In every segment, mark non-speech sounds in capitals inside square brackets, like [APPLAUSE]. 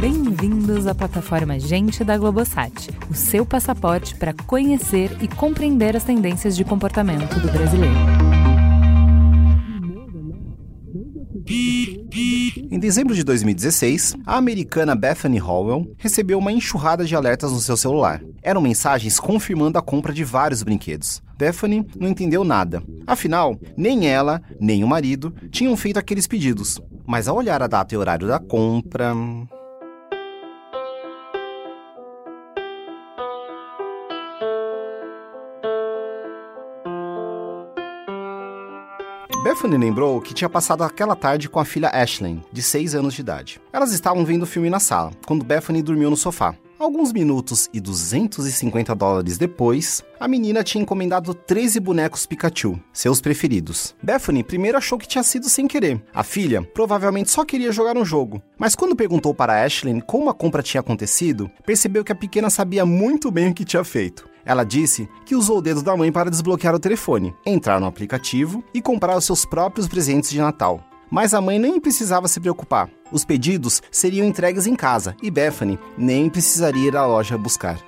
Bem-vindos à plataforma Gente da Globosat, o seu passaporte para conhecer e compreender as tendências de comportamento do brasileiro. Em dezembro de 2016, a americana Bethany Howell recebeu uma enxurrada de alertas no seu celular. Eram mensagens confirmando a compra de vários brinquedos. Bethany não entendeu nada. Afinal, nem ela, nem o marido tinham feito aqueles pedidos. Mas ao olhar a data e horário da compra. Bethany lembrou que tinha passado aquela tarde com a filha Ashley, de 6 anos de idade. Elas estavam vendo o filme na sala, quando Bethany dormiu no sofá. Alguns minutos e 250 dólares depois, a menina tinha encomendado 13 bonecos Pikachu, seus preferidos. Bethany primeiro achou que tinha sido sem querer. A filha provavelmente só queria jogar um jogo. Mas quando perguntou para Ashley como a compra tinha acontecido, percebeu que a pequena sabia muito bem o que tinha feito. Ela disse que usou o dedo da mãe para desbloquear o telefone, entrar no aplicativo e comprar os seus próprios presentes de Natal. Mas a mãe nem precisava se preocupar. Os pedidos seriam entregues em casa e Bethany nem precisaria ir à loja buscar.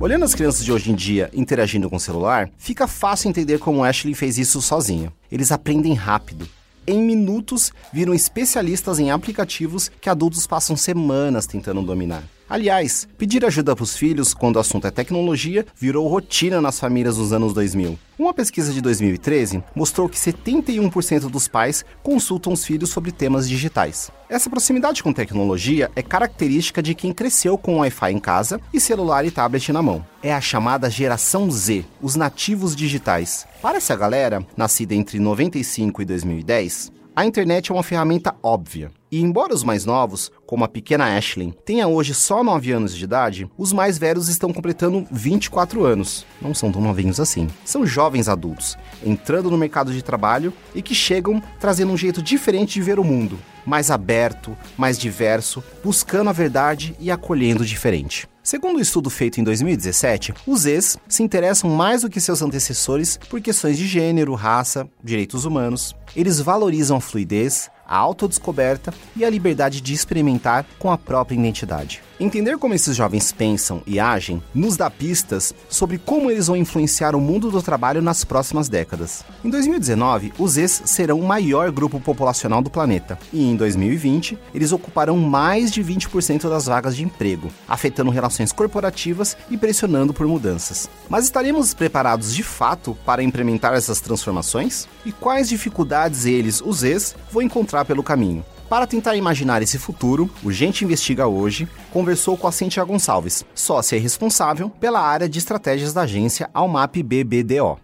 Olhando as crianças de hoje em dia interagindo com o celular, fica fácil entender como Ashley fez isso sozinha. Eles aprendem rápido, em minutos, viram especialistas em aplicativos que adultos passam semanas tentando dominar. Aliás, pedir ajuda para os filhos quando o assunto é tecnologia virou rotina nas famílias nos anos 2000. Uma pesquisa de 2013 mostrou que 71% dos pais consultam os filhos sobre temas digitais. Essa proximidade com tecnologia é característica de quem cresceu com Wi-Fi em casa e celular e tablet na mão. É a chamada geração Z, os nativos digitais. Para essa galera, nascida entre 95 e 2010, a internet é uma ferramenta óbvia. E embora os mais novos, como a pequena Ashley, tenha hoje só 9 anos de idade, os mais velhos estão completando 24 anos. Não são tão novinhos assim. São jovens adultos, entrando no mercado de trabalho e que chegam trazendo um jeito diferente de ver o mundo, mais aberto, mais diverso, buscando a verdade e acolhendo o diferente. Segundo um estudo feito em 2017, os Zs se interessam mais do que seus antecessores por questões de gênero, raça, direitos humanos. Eles valorizam a fluidez, a autodescoberta e a liberdade de experimentar com a própria identidade. Entender como esses jovens pensam e agem nos dá pistas sobre como eles vão influenciar o mundo do trabalho nas próximas décadas. Em 2019, os ex serão o maior grupo populacional do planeta, e em 2020, eles ocuparão mais de 20% das vagas de emprego, afetando relações corporativas e pressionando por mudanças. Mas estaremos preparados de fato para implementar essas transformações? E quais dificuldades eles, os ex, vão encontrar pelo caminho? Para tentar imaginar esse futuro, o Gente Investiga Hoje conversou com a Cintia Gonçalves, sócia e responsável pela área de estratégias da agência Almap BBDO.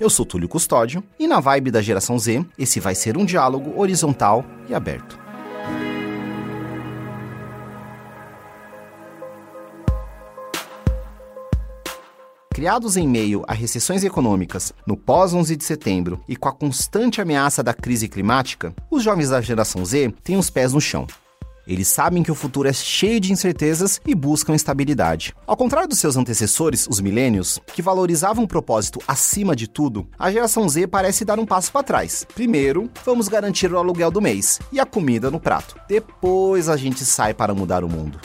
Eu sou Túlio Custódio e na vibe da geração Z, esse vai ser um diálogo horizontal e aberto. Criados em meio a recessões econômicas, no pós-11 de setembro e com a constante ameaça da crise climática, os jovens da geração Z têm os pés no chão. Eles sabem que o futuro é cheio de incertezas e buscam estabilidade. Ao contrário dos seus antecessores, os milênios, que valorizavam o propósito acima de tudo, a geração Z parece dar um passo para trás. Primeiro, vamos garantir o aluguel do mês e a comida no prato. Depois a gente sai para mudar o mundo.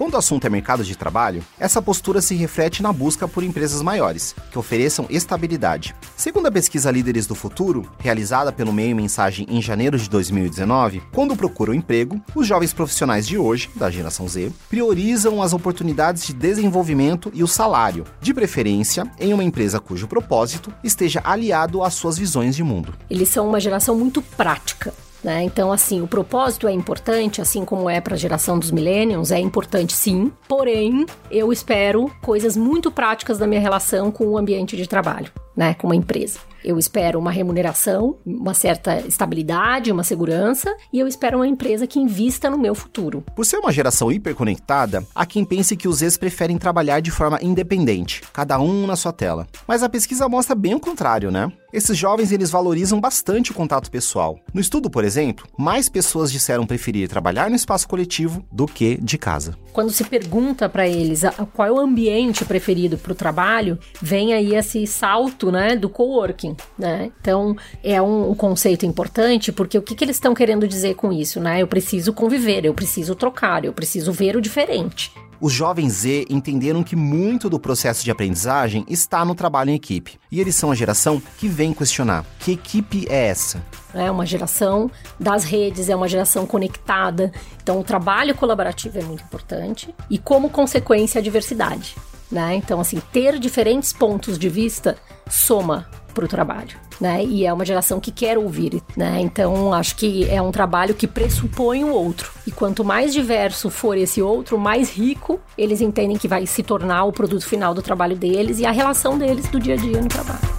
Quando o assunto é mercado de trabalho, essa postura se reflete na busca por empresas maiores, que ofereçam estabilidade. Segundo a pesquisa Líderes do Futuro, realizada pelo Meio Mensagem em janeiro de 2019, quando procuram emprego, os jovens profissionais de hoje, da geração Z, priorizam as oportunidades de desenvolvimento e o salário, de preferência em uma empresa cujo propósito esteja aliado às suas visões de mundo. Eles são uma geração muito prática. Né? Então, assim, o propósito é importante, assim como é para a geração dos millennials, é importante sim. Porém, eu espero coisas muito práticas da minha relação com o ambiente de trabalho. Né, com uma empresa. Eu espero uma remuneração, uma certa estabilidade, uma segurança, e eu espero uma empresa que invista no meu futuro. Por ser uma geração hiperconectada, há quem pense que os ex preferem trabalhar de forma independente, cada um na sua tela. Mas a pesquisa mostra bem o contrário, né? Esses jovens eles valorizam bastante o contato pessoal. No estudo, por exemplo, mais pessoas disseram preferir trabalhar no espaço coletivo do que de casa. Quando se pergunta para eles qual é o ambiente preferido para o trabalho, vem aí esse salto, né, do coworking, né? Então é um, um conceito importante porque o que, que eles estão querendo dizer com isso, né? Eu preciso conviver, eu preciso trocar, eu preciso ver o diferente. Os jovens Z entenderam que muito do processo de aprendizagem está no trabalho em equipe. E eles são a geração que vem questionar: que equipe é essa? É uma geração das redes, é uma geração conectada. Então, o trabalho colaborativo é muito importante e, como consequência, a diversidade. Né? Então, assim, ter diferentes pontos de vista soma para o trabalho né? E é uma geração que quer ouvir, né? Então acho que é um trabalho que pressupõe o outro. E quanto mais diverso for esse outro, mais rico eles entendem que vai se tornar o produto final do trabalho deles e a relação deles do dia a dia no trabalho.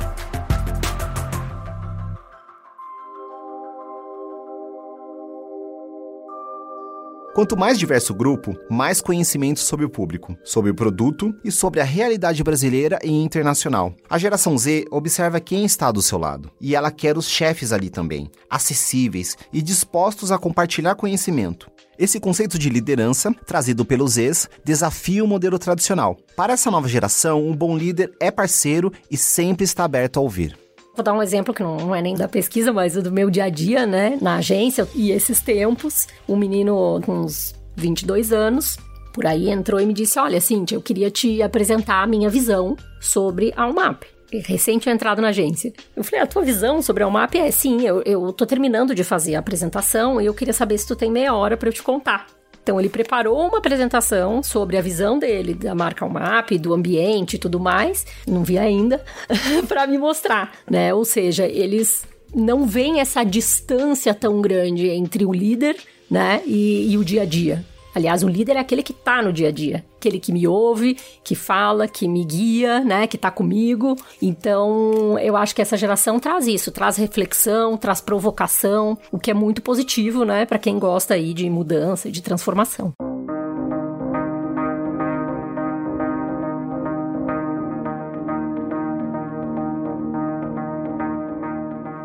Quanto mais diverso o grupo, mais conhecimento sobre o público, sobre o produto e sobre a realidade brasileira e internacional. A geração Z observa quem está do seu lado e ela quer os chefes ali também, acessíveis e dispostos a compartilhar conhecimento. Esse conceito de liderança, trazido pelos Zs, desafia o modelo tradicional. Para essa nova geração, um bom líder é parceiro e sempre está aberto a ouvir. Vou dar um exemplo que não é nem da pesquisa, mas do meu dia a dia, né? Na agência e esses tempos, um menino com uns 22 anos, por aí entrou e me disse: Olha, Cintia, eu queria te apresentar a minha visão sobre a UMAP. Recente entrado na agência. Eu falei: A tua visão sobre a UMAP é sim, eu, eu tô terminando de fazer a apresentação e eu queria saber se tu tem meia hora para eu te contar. Então ele preparou uma apresentação sobre a visão dele da marca UMAP, do ambiente e tudo mais, não vi ainda, [LAUGHS] para me mostrar, né? Ou seja, eles não veem essa distância tão grande entre o líder, né, e, e o dia a dia. Aliás, um líder é aquele que tá no dia a dia, aquele que me ouve, que fala, que me guia, né, que tá comigo. Então, eu acho que essa geração traz isso, traz reflexão, traz provocação, o que é muito positivo, né, para quem gosta aí de mudança e de transformação.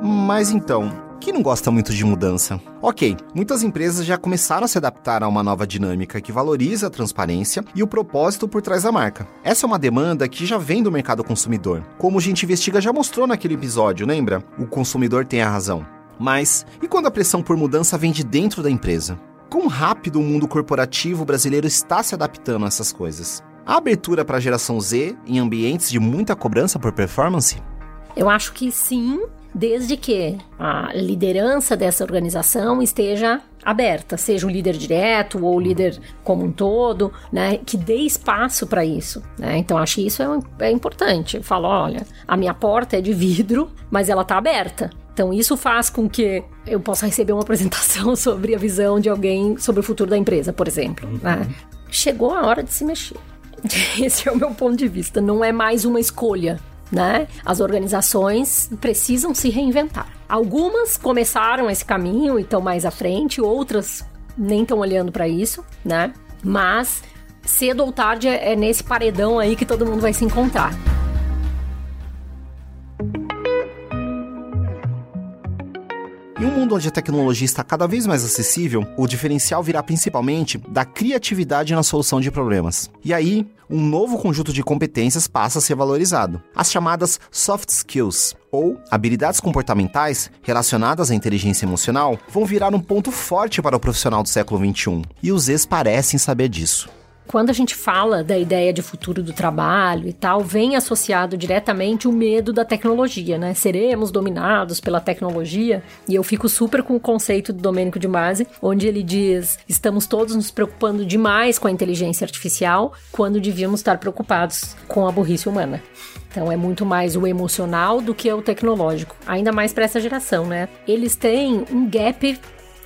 Mas então, quem não gosta muito de mudança? Ok, muitas empresas já começaram a se adaptar a uma nova dinâmica que valoriza a transparência e o propósito por trás da marca. Essa é uma demanda que já vem do mercado consumidor. Como a gente investiga já mostrou naquele episódio, lembra? O consumidor tem a razão. Mas, e quando a pressão por mudança vem de dentro da empresa? Quão rápido o mundo corporativo brasileiro está se adaptando a essas coisas? A abertura para a geração Z em ambientes de muita cobrança por performance? Eu acho que sim, desde que a liderança dessa organização esteja aberta, seja o líder direto ou o líder como um todo, né, que dê espaço para isso. Né? Então, acho que isso é, é importante. Eu falo, olha, a minha porta é de vidro, mas ela está aberta. Então, isso faz com que eu possa receber uma apresentação [LAUGHS] sobre a visão de alguém sobre o futuro da empresa, por exemplo. Uhum. Né? Chegou a hora de se mexer. [LAUGHS] Esse é o meu ponto de vista. Não é mais uma escolha né? As organizações precisam se reinventar. Algumas começaram esse caminho e estão mais à frente, outras nem estão olhando para isso, né? Mas cedo ou tarde é nesse paredão aí que todo mundo vai se encontrar. Em um mundo onde a tecnologia está cada vez mais acessível, o diferencial virá principalmente da criatividade na solução de problemas. E aí, um novo conjunto de competências passa a ser valorizado, as chamadas soft skills, ou habilidades comportamentais relacionadas à inteligência emocional, vão virar um ponto forte para o profissional do século XXI, e os ex parecem saber disso. Quando a gente fala da ideia de futuro do trabalho e tal, vem associado diretamente o medo da tecnologia, né? Seremos dominados pela tecnologia. E eu fico super com o conceito do Domênico de Masi, onde ele diz: estamos todos nos preocupando demais com a inteligência artificial, quando devíamos estar preocupados com a burrice humana. Então é muito mais o emocional do que o tecnológico, ainda mais para essa geração, né? Eles têm um gap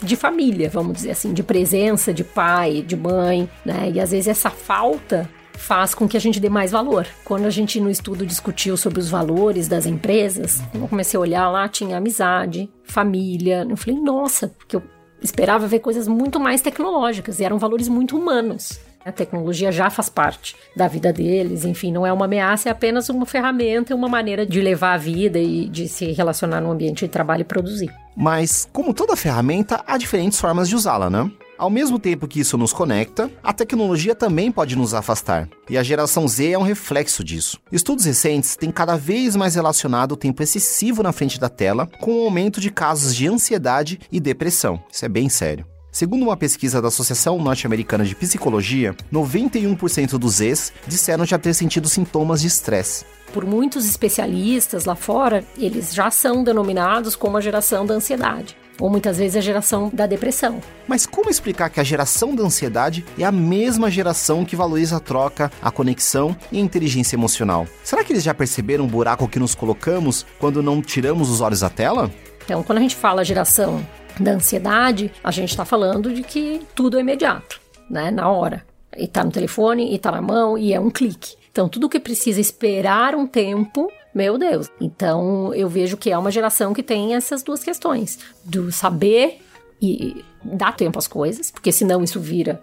de família, vamos dizer assim, de presença de pai, de mãe, né? E às vezes essa falta faz com que a gente dê mais valor. Quando a gente no estudo discutiu sobre os valores das empresas, eu comecei a olhar lá, tinha amizade, família. Eu falei, nossa, porque eu esperava ver coisas muito mais tecnológicas e eram valores muito humanos. A tecnologia já faz parte da vida deles, enfim, não é uma ameaça, é apenas uma ferramenta e uma maneira de levar a vida e de se relacionar no ambiente de trabalho e produzir. Mas, como toda ferramenta, há diferentes formas de usá-la, né? Ao mesmo tempo que isso nos conecta, a tecnologia também pode nos afastar. E a geração Z é um reflexo disso. Estudos recentes têm cada vez mais relacionado o tempo excessivo na frente da tela com o aumento de casos de ansiedade e depressão. Isso é bem sério. Segundo uma pesquisa da Associação Norte-Americana de Psicologia, 91% dos Zs disseram já ter sentido sintomas de estresse. Por muitos especialistas lá fora, eles já são denominados como a geração da ansiedade ou muitas vezes a geração da depressão. Mas como explicar que a geração da ansiedade é a mesma geração que valoriza a troca, a conexão e a inteligência emocional? Será que eles já perceberam o buraco que nos colocamos quando não tiramos os olhos da tela? Então, quando a gente fala geração da ansiedade, a gente está falando de que tudo é imediato, né? Na hora. E tá no telefone, e tá na mão, e é um clique. Então, tudo que precisa esperar um tempo meu Deus. Então eu vejo que é uma geração que tem essas duas questões: do saber e dar tempo às coisas, porque senão isso vira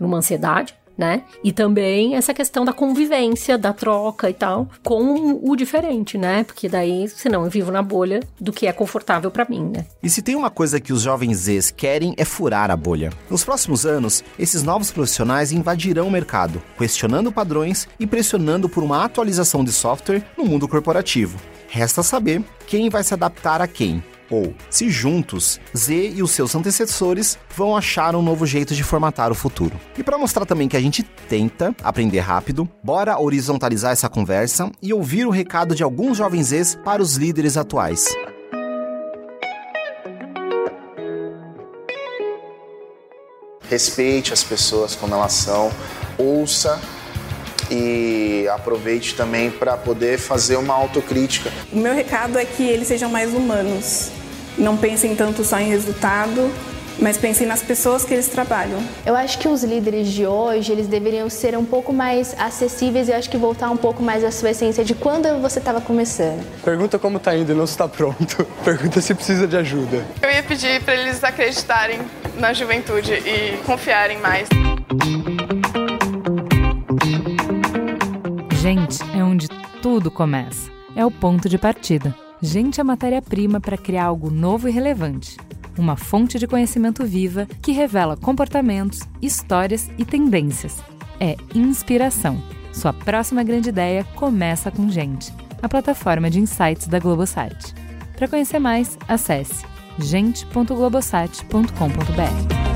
uma ansiedade, né? E também essa questão da convivência, da troca e tal, com o diferente, né? Porque daí, senão eu vivo na bolha do que é confortável para mim, né? E se tem uma coisa que os jovens Zs querem é furar a bolha. Nos próximos anos, esses novos profissionais invadirão o mercado, questionando padrões e pressionando por uma atualização de software no mundo corporativo. Resta saber quem vai se adaptar a quem ou se juntos, Z e os seus antecessores vão achar um novo jeito de formatar o futuro. E para mostrar também que a gente tenta aprender rápido, bora horizontalizar essa conversa e ouvir o recado de alguns jovens Zs para os líderes atuais. Respeite as pessoas como elas são, ouça e aproveite também para poder fazer uma autocrítica. O meu recado é que eles sejam mais humanos. Não pensem tanto só em resultado, mas pensem nas pessoas que eles trabalham. Eu acho que os líderes de hoje, eles deveriam ser um pouco mais acessíveis e acho que voltar um pouco mais à sua essência de quando você estava começando. Pergunta como está indo e não se está pronto. [LAUGHS] Pergunta se precisa de ajuda. Eu ia pedir para eles acreditarem na juventude e confiarem mais. Gente é onde tudo começa. É o ponto de partida. Gente é matéria-prima para criar algo novo e relevante. Uma fonte de conhecimento viva que revela comportamentos, histórias e tendências. É inspiração. Sua próxima grande ideia começa com Gente, a plataforma de insights da Globosat. Para conhecer mais, acesse gente.globosat.com.br.